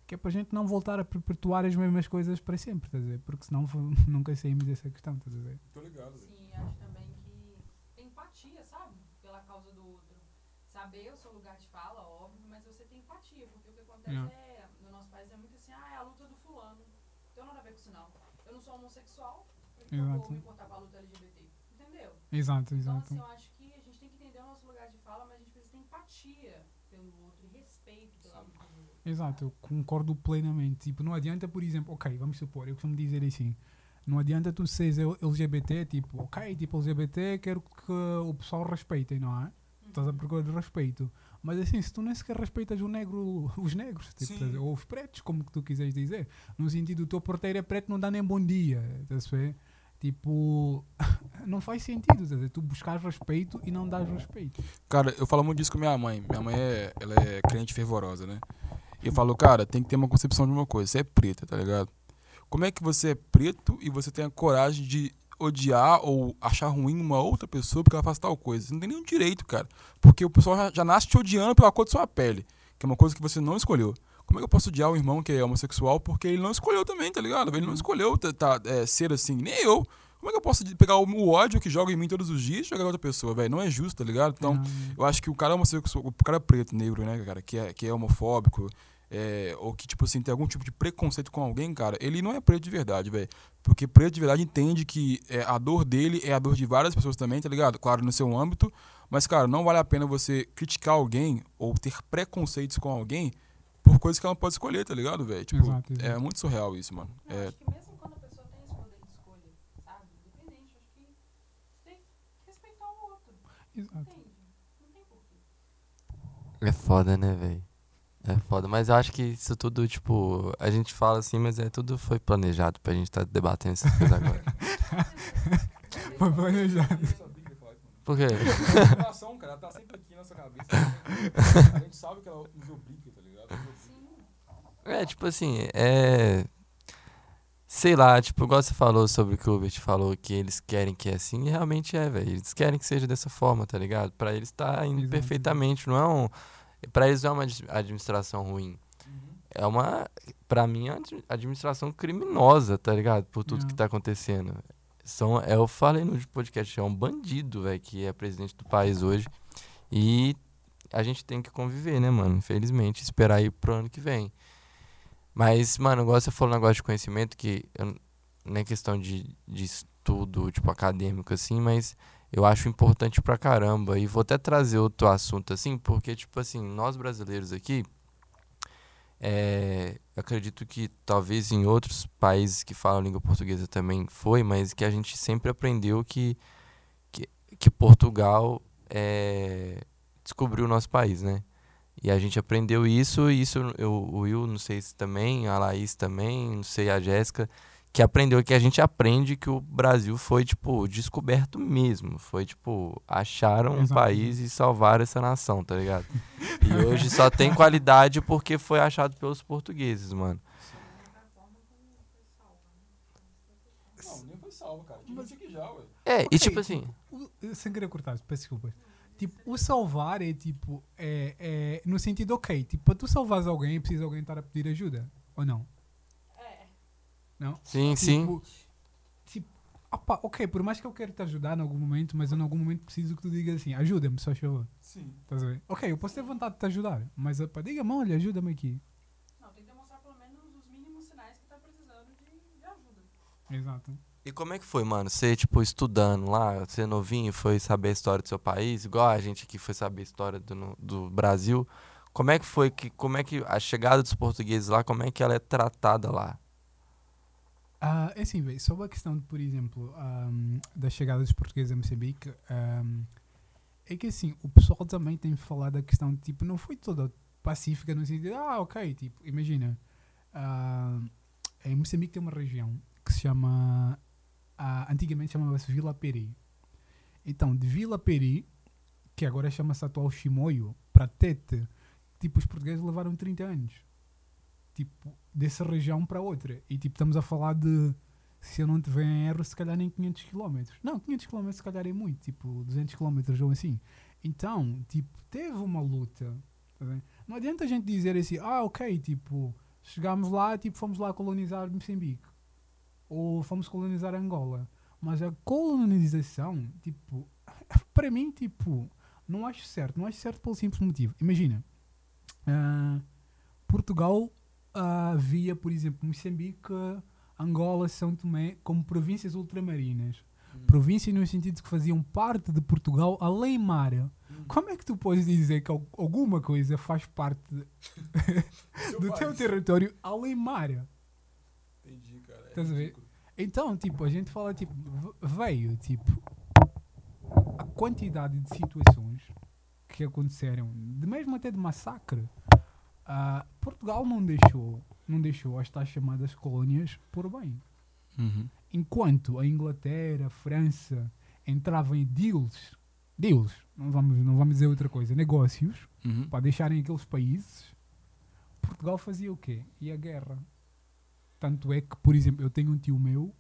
Que é para a gente não voltar a perpetuar as mesmas coisas para sempre, estás a ver? Porque senão nunca saímos dessa questão, estás a ver? Tô ligado, Sim, acho também que empatia, sabe? Pela causa do. Saber o seu lugar de fala, óbvio, mas você tem empatia, porque o que acontece Yeah. é, no nosso país é muito assim, ah, é a luta do fulano. Não tem nada a ver com isso não. Eu não sou homossexual, por que eu vou Exato. me importar com a luta LGBT? Entendeu? Exato, Então, exato. assim, eu acho que a gente tem que entender o nosso lugar de fala, mas a gente precisa ter empatia pelo outro e respeito pela luta do outro. Exato, eu concordo plenamente. Tipo, não adianta, por exemplo, ok, vamos supor, eu costumo dizer assim, não adianta tu seres LGBT, tipo, ok, tipo LGBT, quero que o pessoal respeitem, não é? Estás a procurar de respeito. Mas assim, se tu nem sequer respeitas o negro, os negros, tipo, ou os pretos, como que tu quiseres dizer, no sentido, o teu porteiro é preto, não dá nem bom dia, estás a ver? Tipo, não faz sentido? Tu buscas respeito e não dás respeito. Cara, eu falo muito disso com minha mãe. Minha mãe é, ela é crente fervorosa, né? E eu falo, cara, tem que ter uma concepção de uma coisa. Você é preta, tá ligado? Como é que você é preto e você tem a coragem de odiar ou achar ruim uma outra pessoa porque ela faz tal coisa? Você não tem nenhum direito, cara. Porque o pessoal já, já nasce te odiando pela cor de sua pele, que é uma coisa que você não escolheu. Como é que eu posso odiar um irmão que é homossexual porque ele não escolheu também, tá ligado? Ele não escolheu tá, é, ser assim, nem eu. Como é que eu posso pegar o, o ódio que joga em mim todos os dias e jogar em outra pessoa, velho? Não é justo, tá ligado? Então, Não, eu acho que o cara homossexual, o cara preto, negro, né, cara, que é, que é homofóbico, é, ou que, tipo assim, tem algum tipo de preconceito com alguém, cara, ele não é preto de verdade, velho. Porque preto de verdade entende que é, a dor dele é a dor de várias pessoas também, tá ligado? Claro, no seu âmbito. Mas, cara, não vale a pena você criticar alguém ou ter preconceitos com alguém por coisas que ela não pode escolher, tá ligado, velho? Tipo, Exato, exato. é muito surreal isso, mano. Eu É, acho que mesmo quando a pessoa tem esse poder de escolha, sabe? Independente, acho que você tem que respeitar o outro. Exato. Entende? Não tem porquê. É foda, né, velho? É foda. Mas eu acho que isso tudo, tipo, a gente fala assim, mas é tudo foi planejado pra gente estar debatendo essas coisas agora. Foi planejado. Por quê? informação, cara, tá sempre aqui na sua cabeça. A gente sabe que ela nos obriga, tá ligado? É, tipo assim, é. Sei lá, tipo, igual você falou sobre o que o Hubert falou, que eles querem que é assim, e realmente é, velho. Eles querem que seja dessa forma, tá ligado? Pra eles tá indo Exato. perfeitamente, não é um. Pra eles não é uma admi- administração ruim. É uma. Pra mim, é uma admi- administração criminosa, tá ligado? Por tudo que tá acontecendo. São, é, eu falei no podcast, é um bandido, velho, que é presidente do país hoje. E a gente tem que conviver, né, mano? Infelizmente, esperar aí pro ano que vem. Mas, mano, igual você falou um negócio de conhecimento, que eu, não é questão de, de estudo, tipo, acadêmico, assim, mas eu acho importante pra caramba. E vou até trazer outro assunto, assim, porque, tipo assim, nós brasileiros aqui, é, acredito que talvez em outros países que falam língua portuguesa também foi, mas que a gente sempre aprendeu que, que, que Portugal é, descobriu o nosso país, né? E a gente aprendeu isso, e isso eu, o Will, não sei se também, a Laís também, não sei, a Jéssica, que aprendeu que a gente aprende que o Brasil foi, tipo, descoberto mesmo. Foi, tipo, acharam um Exato. país e salvaram essa nação, tá ligado? E hoje só tem qualidade porque foi achado pelos portugueses, mano. Não, nem foi salvo, cara. Já, ué. É, e Ok, tipo assim, O- sem querer cortar, peço desculpas. Tipo, o salvar é tipo, é, é no sentido, ok, tipo, para tu salvares alguém, precisa alguém estar a pedir ajuda, ou não? Não? sim, sim. Tipo, tipo, opa, ok, por mais que eu quero te ajudar em algum momento, mas eu em algum momento preciso que tu digas assim, ajuda-me, só favor. Sim. Estás a ver? Ok, eu posso ter vontade de te ajudar, mas opa, diga-me, olha, ajuda-me aqui. Não, tem que demonstrar pelo menos os mínimos sinais que tá precisando de, de ajuda. Exato. E como é que foi, mano? Você, tipo, estudando lá, você novinho, foi saber a história do seu país, igual a gente aqui foi saber a história do, do Brasil. Como é que foi que, como é que a chegada dos portugueses lá, como é que ela é tratada lá? Ah, é assim, velho, sobre a questão, de, por exemplo, ahm, da chegada dos portugueses a Moçambique, ahm, é que assim, o pessoal também tem falado da questão de, tipo, não foi toda pacífica no sentido de, ah, ok, tipo, imagina, ah, em Moçambique tem uma região que se chama, ah, antigamente chamava-se Vila Peri. Então, de Vila Peri, que agora chama-se atual Chimoio, para Tete, tipo, os portugueses levaram 30 anos. tipo, dessa região para outra. E tipo, estamos a falar de, se eu não tiver em erro, se calhar nem 500 km. Não, 500 km se calhar é muito, tipo, 200 km ou assim. Então, tipo, teve uma luta. tá? Não adianta a gente dizer assim, ah, ok, tipo, chegámos lá, tipo, fomos lá colonizar Moçambique. Ou fomos colonizar Angola. Mas a colonização, tipo, para mim, tipo, não acho certo. Não acho certo pelo simples motivo. Imagina, ah, Portugal ah, via, por exemplo, Moçambique, Angola, São Tomé como províncias ultramarinas. Províncias no sentido de que faziam parte de Portugal além mar. Como é que tu podes dizer que al- alguma coisa faz parte de- do teu território além mar? Entendi, cara. Estás a ver? Então, tipo, a gente fala, tipo, veio, tipo, a quantidade de situações que aconteceram, de mesmo até de massacre, ah, Portugal não deixou, não deixou as tais chamadas colónias por bem. Uhum. Enquanto a Inglaterra, a França entravam em deals, deals, não vamos, não vamos dizer outra coisa, negócios, Uhum. para deixarem aqueles países, Portugal fazia o quê? Ia à guerra. Tanto é que, por exemplo, eu tenho um tio meu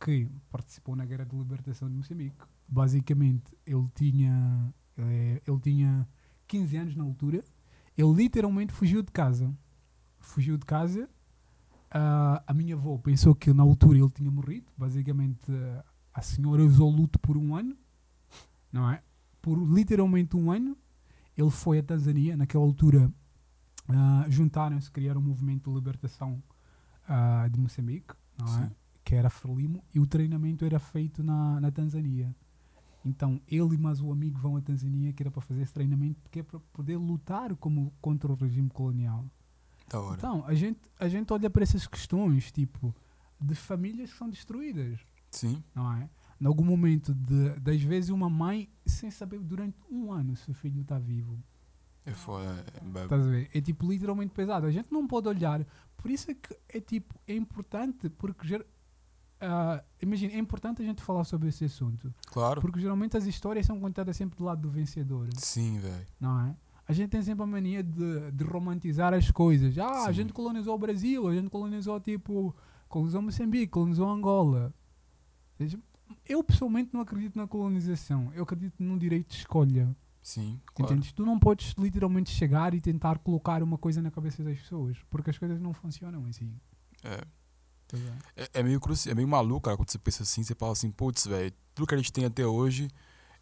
que participou na Guerra de Libertação de Moçambique. Basicamente, ele tinha, eh, ele tinha 15 anos na altura. Ele literalmente fugiu de casa. Fugiu de casa. Ah, a minha avó pensou que na altura ele tinha morrido. Basicamente, ah, a senhora usou luto por um ano. Não é? Por literalmente um ano. Ele foi à Tanzânia. Naquela altura, ah, juntaram-se, criaram um movimento de libertação ah, de Moçambique. Não é? Que era Frelimo, e o treinamento era feito na, na Tanzânia. Então, ele e mais o amigo vão à Tanzânia, que era para fazer esse treinamento, porque é para poder lutar como, contra o regime colonial. Da hora. Então, a gente, a gente olha para essas questões, tipo, de famílias que são destruídas, Sim. não é? Em algum momento, de, das vezes, uma mãe, sem saber durante um ano se o filho está vivo. É foda. é-? É tipo literalmente pesado. A gente não pode olhar. Por isso é que é tipo, é importante, porque ah, imagina, é importante a gente falar sobre esse assunto. Claro. Porque geralmente as histórias são contadas sempre do lado do vencedor, Sim, velho. não é? A gente tem sempre a mania de, de romantizar as coisas. Ah, a Sim. gente colonizou o Brasil, a gente colonizou tipo, colonizou Moçambique, colonizou Angola. Eu pessoalmente não acredito na colonização. Eu acredito num direito de escolha. Sim, claro. Entendes? Tu não podes literalmente chegar e tentar colocar uma coisa na cabeça das pessoas, porque as coisas não funcionam assim. É. Vendo? É, é meio cruci... é meio maluco, cara, quando você pensa assim, você fala assim, putz, velho, tudo que a gente tem até hoje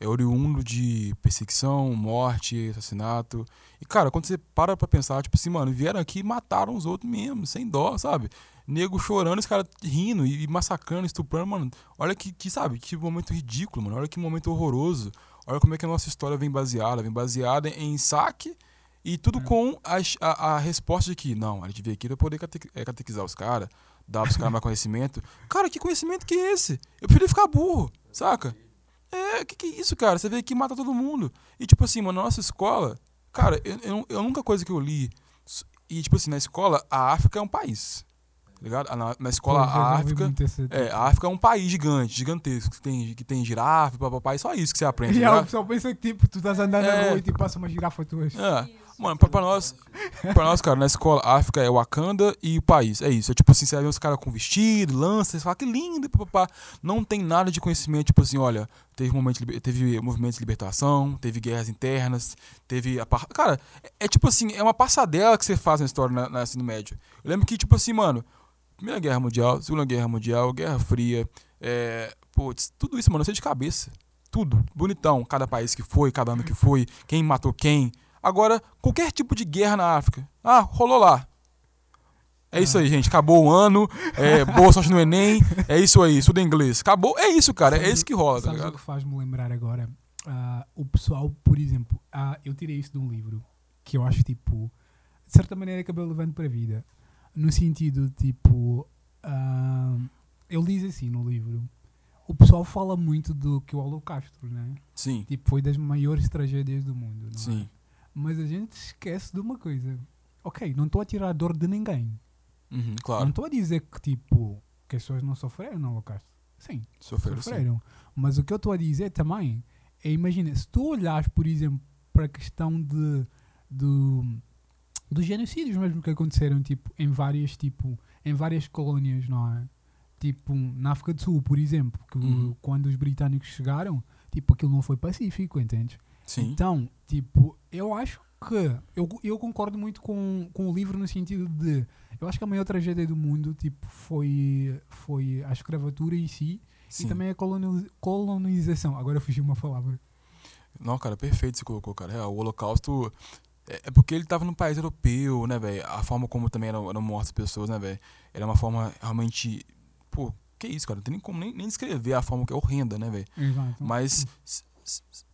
é oriundo de perseguição, morte, assassinato. E, cara, quando você para pra pensar, tipo assim, mano, vieram aqui e mataram os outros mesmo, sem dó, sabe? Nego chorando, os caras rindo e, massacrando, estuprando, mano. Olha que, que, sabe, que momento ridículo, mano. Olha que momento horroroso. Olha como é que a nossa história vem baseada. Vem baseada em saque e tudo É. com a, a, a resposta de que, não, a gente veio aqui pra poder cate- eh, catequizar os caras, dar pros caras mais conhecimento. Cara, que conhecimento que é esse? Eu prefiro ficar burro, saca? É, que que é isso, cara? Você veio aqui mata todo mundo. E tipo assim, mano, na nossa escola, cara, eu, eu, eu- a única coisa que eu li, e tipo assim, na escola, a África é um país. Tá ligado? Na, na escola, a África. É, a África é um país gigante, gigantesco, que tem, que tem girafa, papapá, e só isso que você aprende. E tá ligado? pessoal pensa que tipo, tu estás andando É. na rua e te passa uma girafa tua. É. Mano, pra, pra nós, pra nós, cara, na escola, África é Wakanda e o país. É isso. É tipo assim, você vê os caras com vestido, lança, você fala que lindo, papapá. Não tem nada de conhecimento, tipo assim, olha, teve, momento, teve movimentos de libertação, teve guerras internas, teve a. Cara, é, é tipo assim, é uma passadela que você faz na história na, na ensino médio. Eu lembro que, tipo assim, mano, Primeira Guerra Mundial, Segunda Guerra Mundial, Guerra Fria, é, putz, tudo isso, mano, eu sei de cabeça. Tudo. Bonitão. Cada país que foi, cada ano que foi, quem matou quem. Agora, qualquer tipo de guerra na África. Ah, rolou lá. É isso aí, gente. Acabou o ano. É, boa sorte no Enem. É isso aí. Estuda inglês. Acabou. É isso, cara. É Sabe- isso que rola, tá Sabes o ligado? que faz-me lembrar agora? Ah, o pessoal, por exemplo, ah, eu tirei isso de um livro que eu acho tipo, de certa maneira, acabei levando para a vida. No sentido, tipo, ah, ele diz assim no livro: o pessoal fala muito do que o Holocausto, né? Sim. Tipo, foi das maiores tragédias do mundo. Não é? Sim. Mas a gente esquece de uma coisa. Ok, não estou a tirar a dor de ninguém. Uhum, Não claro. estou a dizer que, tipo, que as pessoas não sofreram no Holocausto. Sim, Sofreram, sim. sofreram. Mas o que eu estou a dizer também é, imagina, se tu olhares, por exemplo, para a questão de, do, dos genocídios mesmo que aconteceram tipo em várias tipo em várias colónias não é tipo na África do Sul por exemplo que Uhum. quando os britânicos chegaram tipo aquilo não foi pacífico entendes Sim. então tipo eu acho que eu, eu concordo muito com, com o livro no sentido de eu acho que a maior tragédia do mundo tipo foi foi a escravatura em si sim. e também a coloni- colonização agora fugiu uma palavra Não, cara, perfeito você colocou, cara. É, o Holocausto. É, é porque ele tava num país europeu, né, velho? A forma como também eram, eram mortas as pessoas, né, velho? Era uma forma realmente. Pô, que isso, cara? Não tem nem como nem, nem descrever a forma que é horrenda, né, velho? Mas.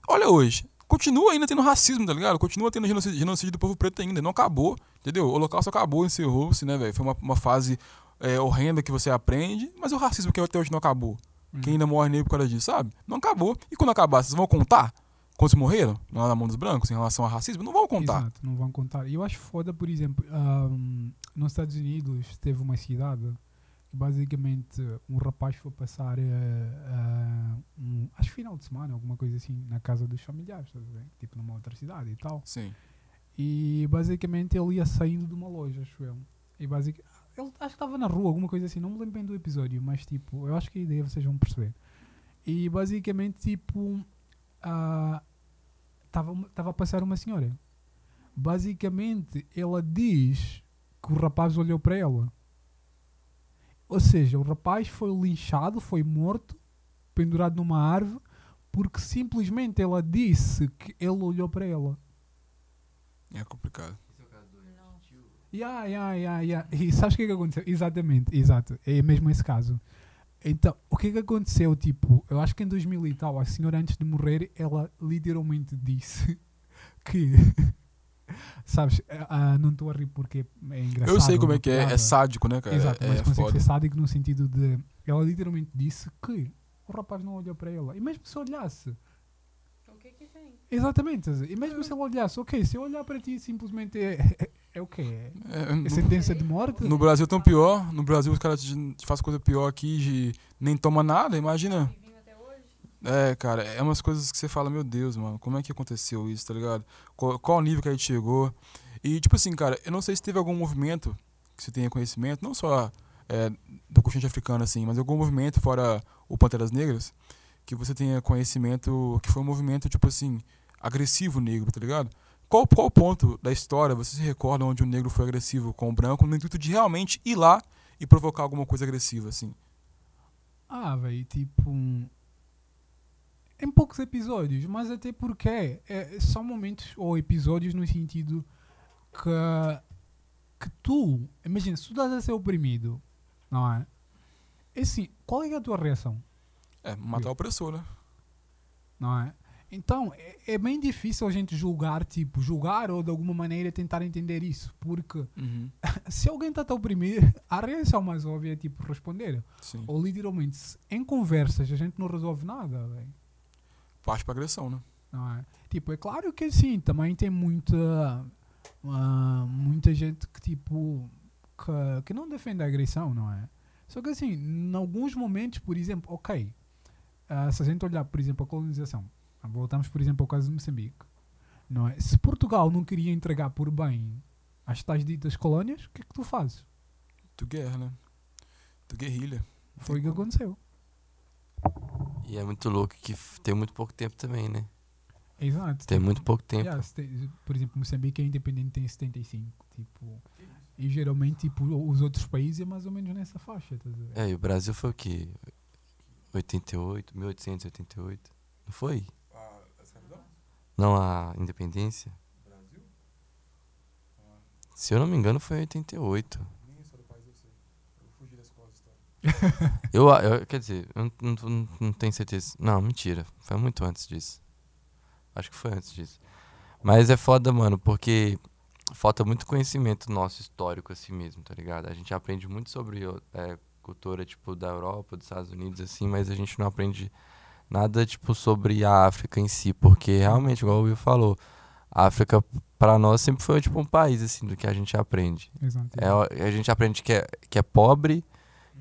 Olha hoje. Continua ainda tendo racismo, tá ligado? Continua tendo genocídio, genocídio do povo preto ainda. Não acabou, entendeu? O Holocausto acabou, encerrou-se, né, velho? Foi uma, uma fase é, horrenda que você aprende, mas o racismo que até hoje não acabou. Hum. Quem ainda morre negro por causa disso, sabe? Não acabou. E quando acabar, vocês vão contar quantos morreram lá na mão dos brancos em relação ao racismo? Não vão contar. Exato, não vão contar. E eu acho foda, por exemplo, ahm, nos Estados Unidos teve uma cidade que basicamente um rapaz foi passar, eh, ah, um, acho que final de semana, alguma coisa assim, na casa dos familiares, tipo numa outra cidade e tal. Sim. E basicamente ele ia saindo de uma loja, acho eu. E basic, ele acho que estava na rua, alguma coisa assim, não me lembro bem do episódio, mas tipo, eu acho que a ideia vocês vão perceber. E basicamente, tipo, estava a passar uma senhora. Basicamente, ela diz que o rapaz olhou para ela. Ou seja, o rapaz foi linchado, foi morto, pendurado numa árvore, porque simplesmente ela disse que ele olhou para ela. É complicado. Ya, ya, ya, ya. E sabes o que é que aconteceu? Exatamente, exato. É mesmo esse caso. Então, o que é que aconteceu? Tipo, eu acho que em 2000 e tal, a senhora antes de morrer, ela literalmente disse que. sabes, ah, não estou a rir porque é engraçado. Eu sei como é que é. É sádico, né, cara? Exato, é, mas é consegue foda. ser sádico no sentido de. Ela literalmente disse que o rapaz não olhou para ela. E mesmo se olhasse. O que que tem? Exatamente. E mesmo se ela olhasse, ok, se eu olhar para ti simplesmente é, é, é o quê? É, É, é no, sentença de morte? no Brasil tão pior. No Brasil os caras fazem coisa pior aqui de nem toma nada, imagina. É, cara, é umas coisas que você fala, meu Deus, mano, como é que aconteceu isso, tá ligado? Qual, qual o nível que a gente chegou? E, tipo assim, cara, eu não sei se teve algum movimento que você tenha conhecimento, não só é, do continente africano, assim, mas algum movimento fora o Panteras Negras, que você tenha conhecimento que foi um movimento, tipo assim, agressivo negro, tá ligado? Qual, qual ponto da história você se recorda onde o negro foi agressivo com o branco no intuito de realmente ir lá e provocar alguma coisa agressiva, assim? Ah, velho, tipo. Em poucos episódios, mas até porque é, são momentos ou episódios no sentido que, que tu, imagina, se tu estás a ser oprimido, não é? É assim, qual é a tua reação? É, matar o opressor, né? Não é? Então, é, é bem difícil a gente julgar, tipo, julgar ou de alguma maneira tentar entender isso, porque Uhum, se alguém está a te oprimir, a reação mais óbvia é tipo responder. sim. Ou literalmente, em conversas a gente não resolve nada, velho. Parte pra agressão, né? Não é? Tipo, é claro que sim, também tem muita ah, muita gente que tipo que, que não defende a agressão, não é? Só que assim, em alguns momentos, por exemplo, ok, ah, se a gente olhar, por exemplo, a colonização, voltamos, por exemplo, ao caso de Moçambique, não é? Se Portugal não queria entregar por bem as tais ditas colónias, o que é que tu fazes? Tu guerra, né? Tu guerrilha. Foi o que aconteceu. E é muito louco que tem muito pouco tempo também, né? Exato. Tem muito pouco tempo. Yeah, tem- por exemplo, Moçambique é independente tem 75, tipo, e geralmente tipo, os outros países é mais ou menos nessa faixa, a ver? É, e o Brasil foi o quê? 88, 1888. Não foi? Não, a independência? Se eu não me engano, foi em 88. Eu, eu quer dizer, eu não, não, não- tenho certeza. Não, mentira. Foi muito antes disso. Acho que foi antes disso. Mas é foda, mano, porque falta muito conhecimento nosso histórico assim mesmo, tá ligado? A gente aprende muito sobre é, cultura, tipo, da Europa, dos Estados Unidos, assim, mas a gente não aprende nada, tipo, sobre a África em si, porque realmente, igual o Will falou, a África, pra nós, sempre foi, tipo, um país, assim, do que a gente aprende. Exato. É, a gente aprende que é, que é pobre,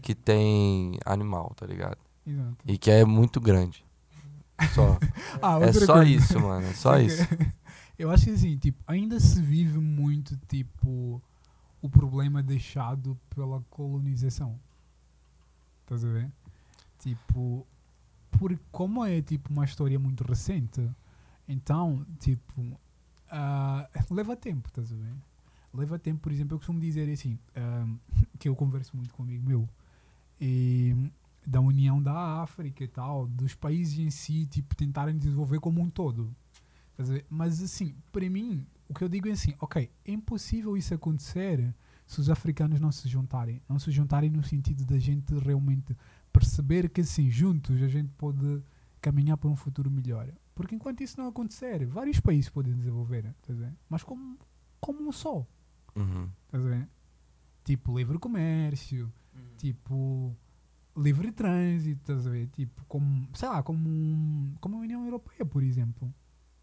que tem animal, tá ligado? Exato. E que é muito grande. Só. Ah, é só coisa. isso, mano. É só isso. Eu acho que assim, tipo, ainda se vive muito, tipo, o problema deixado pela colonização. Estás a ver? Tipo, por, como é tipo uma história muito recente, então, tipo, ah, leva tempo, estás a ver? Leva tempo, por exemplo, eu costumo dizer assim, ah, que eu converso muito com um amigo meu, e da União da África e tal, dos países em si, tipo, tentarem desenvolver como um todo. Mas assim, para mim, o que eu digo é assim, ok, é impossível isso acontecer se os africanos não se juntarem. Não se juntarem no sentido da gente realmente perceber que assim, juntos a gente pode caminhar para um futuro melhor. Porque enquanto isso não acontecer, vários países podem desenvolver, ver? Mas como, como um só, Uhum. ver? Tipo livre comércio, tipo livre trânsito, estás a ver? Tipo, como, sei lá, como, um- como a União Europeia, por exemplo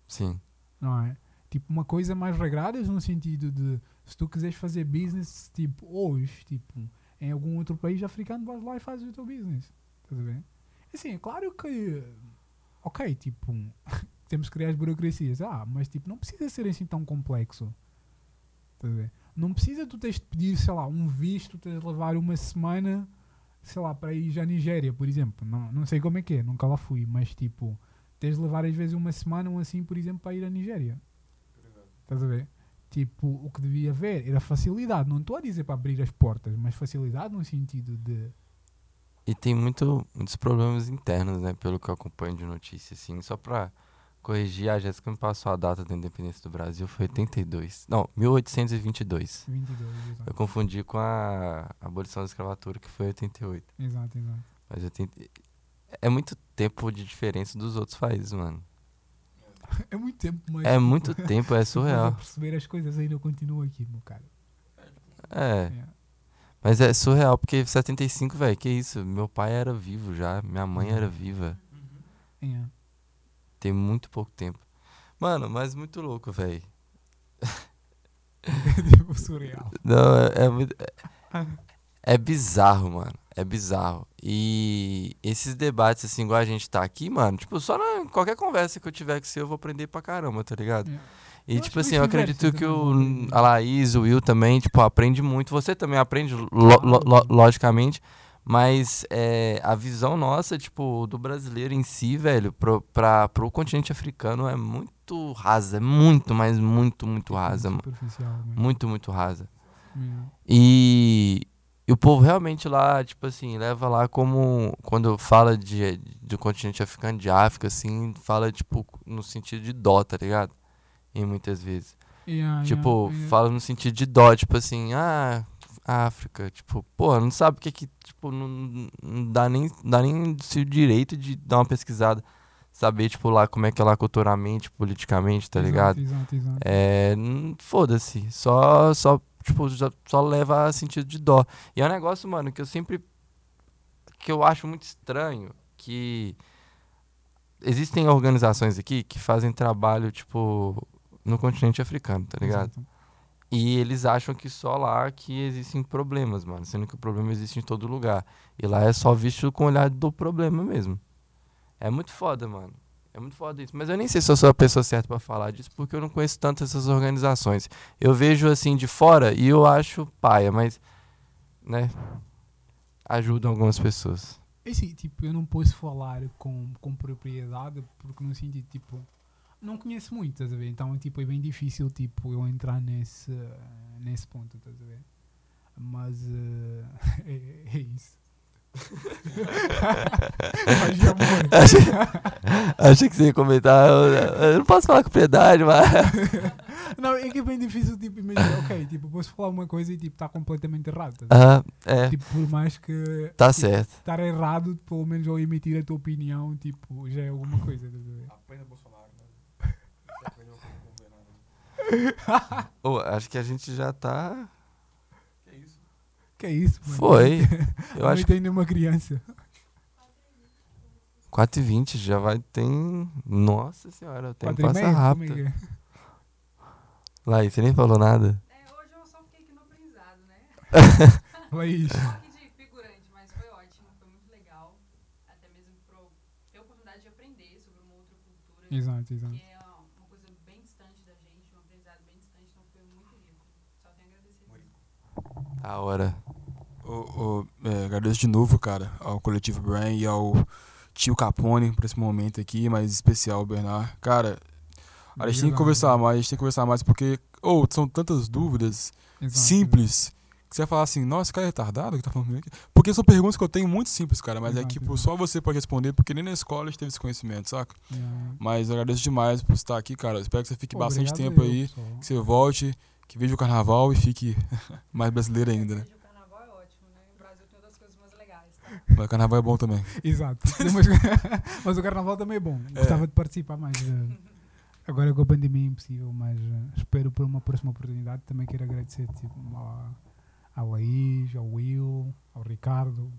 Sim. não é? Tipo, uma coisa mais regrada no sentido de se tu quiseres fazer business, tipo, hoje, tipo, em algum outro país africano, vais lá e fazes o teu business. Estás a ver? Assim, é claro que, ok, tipo, temos que criar as burocracias, ah, mas tipo, não precisa ser assim tão complexo. Estás a ver? Não precisa tu teres de pedir, sei lá, um visto, tens de levar uma semana, sei lá, para ir à Nigéria, por exemplo. Não, não sei como é que é, nunca lá fui, mas tipo, tens de levar às vezes uma semana ou assim, por exemplo, para ir à Nigéria. Estás a ver? Tipo, o que devia haver era facilidade. Não estou a dizer para abrir as portas, mas facilidade no sentido de. E tem muito, muitos problemas internos, né? Pelo que eu acompanho de notícia, assim. Só pra corrigir, a Jéssica me passou a data da independência do Brasil, foi 82. Não, 1822. 22, Eu confundi com a abolição da escravatura, que foi 88. Exato, exato. Mas 80... É muito tempo de diferença dos outros países, mano. É muito tempo, mas. É muito tempo, é surreal. perceber as coisas ainda continuam aqui, meu cara. É, É. mas é surreal, porque 75, velho, que isso? Meu pai era vivo já, minha mãe era viva. É. Tem muito pouco tempo. Mano, mas muito louco, velho. tipo, surreal. Não, é, é muito. É, é bizarro, mano. É bizarro. E esses debates, assim, igual a gente tá aqui, mano, tipo, só na qualquer conversa que eu tiver com você, eu vou aprender pra caramba, tá ligado? É. E, Eu tipo assim, eu acredito que também, o, né? a Laís, o Will também, tipo, aprende muito. Você também aprende, lo- lo- lo- logicamente. Mas é, a visão nossa, tipo, do brasileiro em si, velho, pro, pra, pro continente africano é muito rasa. É muito, mas muito, muito rasa. Superficial, mesmo. Muito, muito rasa. É. E, e o povo realmente lá, tipo assim, leva lá como. Quando fala de, do continente africano, de África, assim, fala, tipo, no sentido de dó, tá ligado? E muitas vezes. Yeah, tipo, yeah, yeah. fala no sentido de dó, tipo assim, ah, África, tipo, pô, não sabe o que que, tipo, não, não dá nem, dá nem se o direito de dar uma pesquisada. Saber, tipo, lá como é que é lá culturalmente, politicamente, tá Exato, ligado? Exato, exato. É, foda-se. Só, só, tipo, já- só leva a sentido de dó. E é um negócio, mano, que eu sempre. que eu acho muito estranho. Que existem organizações aqui que fazem trabalho, tipo, no continente africano, tá ligado? Exato. E eles acham que só lá que existem problemas, mano. Sendo que o problema existe em todo lugar. E lá é só visto com o olhar do problema mesmo. É muito foda, mano. É muito foda isso. Mas eu nem sei se eu sou a pessoa certa pra falar disso, porque eu não conheço tanto essas organizações. Eu vejo assim de fora e eu acho paia, mas. né? Ajudam algumas pessoas. Assim, tipo, eu não posso falar com, com propriedade porque no sentido, tipo, não conheço muito, estás a ver? Então, tipo, é bem difícil, tipo, eu entrar nesse, nesse ponto, estás a ver? Mas eh, é, é isso. Achei, achei que você ia comentar. Eu, eu não posso falar com propriedade, mas. Não, é que é bem difícil, tipo, imaginar, ok, tipo, posso falar uma coisa e, tipo, está completamente errado, ver? Ah, é, Tipo, por mais que tá tipo, certo. estar errado, pelo menos ao emitir a tua opinião, tipo, já é alguma coisa, estás a ver? Apenas Bolsonaro, né? Não. Ô, acho que a gente já tá. Que isso? Que é isso, mano? Foi. Eu acho que que ainda uma criança. 4h20 já vai ter. Nossa senhora, o tempo Quatro e passa meia? É rápido. que é? Laís, você nem falou nada. É, hoje eu só fiquei aqui no aprendizado, né? Laís. Só aqui de figurante, mas foi ótimo, foi muito legal. Até mesmo pro ter a oportunidade de aprender sobre uma outra cultura, Exato, exato. que é uma coisa bem distante da gente. Da hora. Ô, é, agradeço de novo, cara, ao Coletivo Brain e ao tio Capone por esse momento aqui, mais especial, Bernard. Cara, a gente tem que conversar mais, a gente tem que conversar mais porque, ou são tantas dúvidas Exato, simples que você vai falar assim, nossa, esse cara é retardado que tá falando comigo aqui. Porque são perguntas que eu tenho muito simples, cara, mas é Exato, que tipo, exato. só você pode responder, porque nem na escola a gente teve esse conhecimento, saca? Yeah. Mas eu agradeço demais por estar aqui, cara. Espero que você fique Pô, bastante tempo eu, aí, pessoal. que você volte, que veja o carnaval e fique mais brasileiro ainda, né? O carnaval é ótimo, né? O Brasil tem outras coisas mais legais, tá? Mas o carnaval é bom também. Exato. mas, mas o carnaval também é bom. Gostava de participar mais. eh, agora com a pandemia é impossível, mas eh, espero por uma próxima oportunidade. Também quero agradecer tipo, a, a Laís, ao Will, ao Ricardo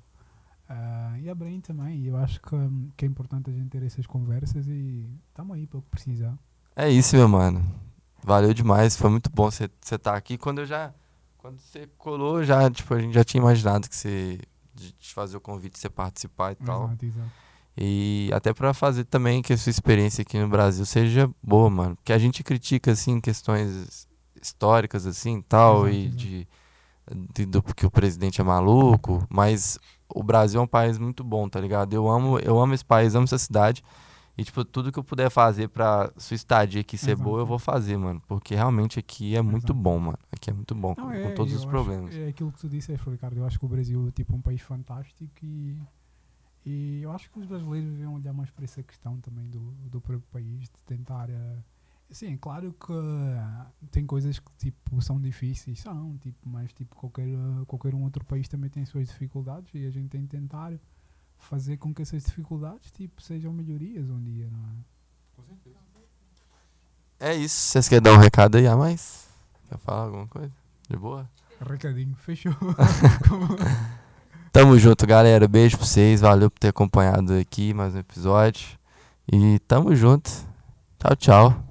ah, e a Brain também. Eu acho que, hum, que é importante a gente ter essas conversas e estamos aí para o que precisar. É isso, meu mano. Valeu demais. Foi muito bom você estar aqui. Quando eu já. Quando você colou, já, tipo, a gente já tinha imaginado que você. De te fazer o convite, de você participar e tal. Exato, exato. E até pra fazer também que a sua experiência aqui no Brasil seja boa, mano. Porque a gente critica, assim, questões históricas, assim, tal, Exato, e de, de- do que o presidente é maluco, mas o Brasil é um país muito bom, tá ligado? Eu amo, eu amo esse país, amo essa cidade. E, tipo, tudo que eu puder fazer pra sua estadia aqui ser boa, eu Exato. vou fazer, mano. Porque realmente aqui é muito Exato. bom, mano. Aqui é muito bom, Não, com, é, com todos os acho- problemas. É aquilo que tu disseste, Ricardo. Eu acho que o Brasil é tipo um país fantástico e, e eu acho que os brasileiros deviam olhar mais para essa questão também do, do próprio país, de tentar. eh, Sim, é claro que ah, tem coisas que tipo, são difíceis, são, tipo, mas tipo, qualquer, qualquer um outro país também tem suas dificuldades e a gente tem que tentar fazer com que essas dificuldades tipo, sejam melhorias um dia, não é? É isso. Vocês querem dar um recado aí a mais? Quer falar alguma coisa? De boa? Recadinho, fechou. Tamo junto, galera. Beijo pra vocês. Valeu por ter acompanhado aqui mais um episódio. E tamo junto. Tchau, tchau.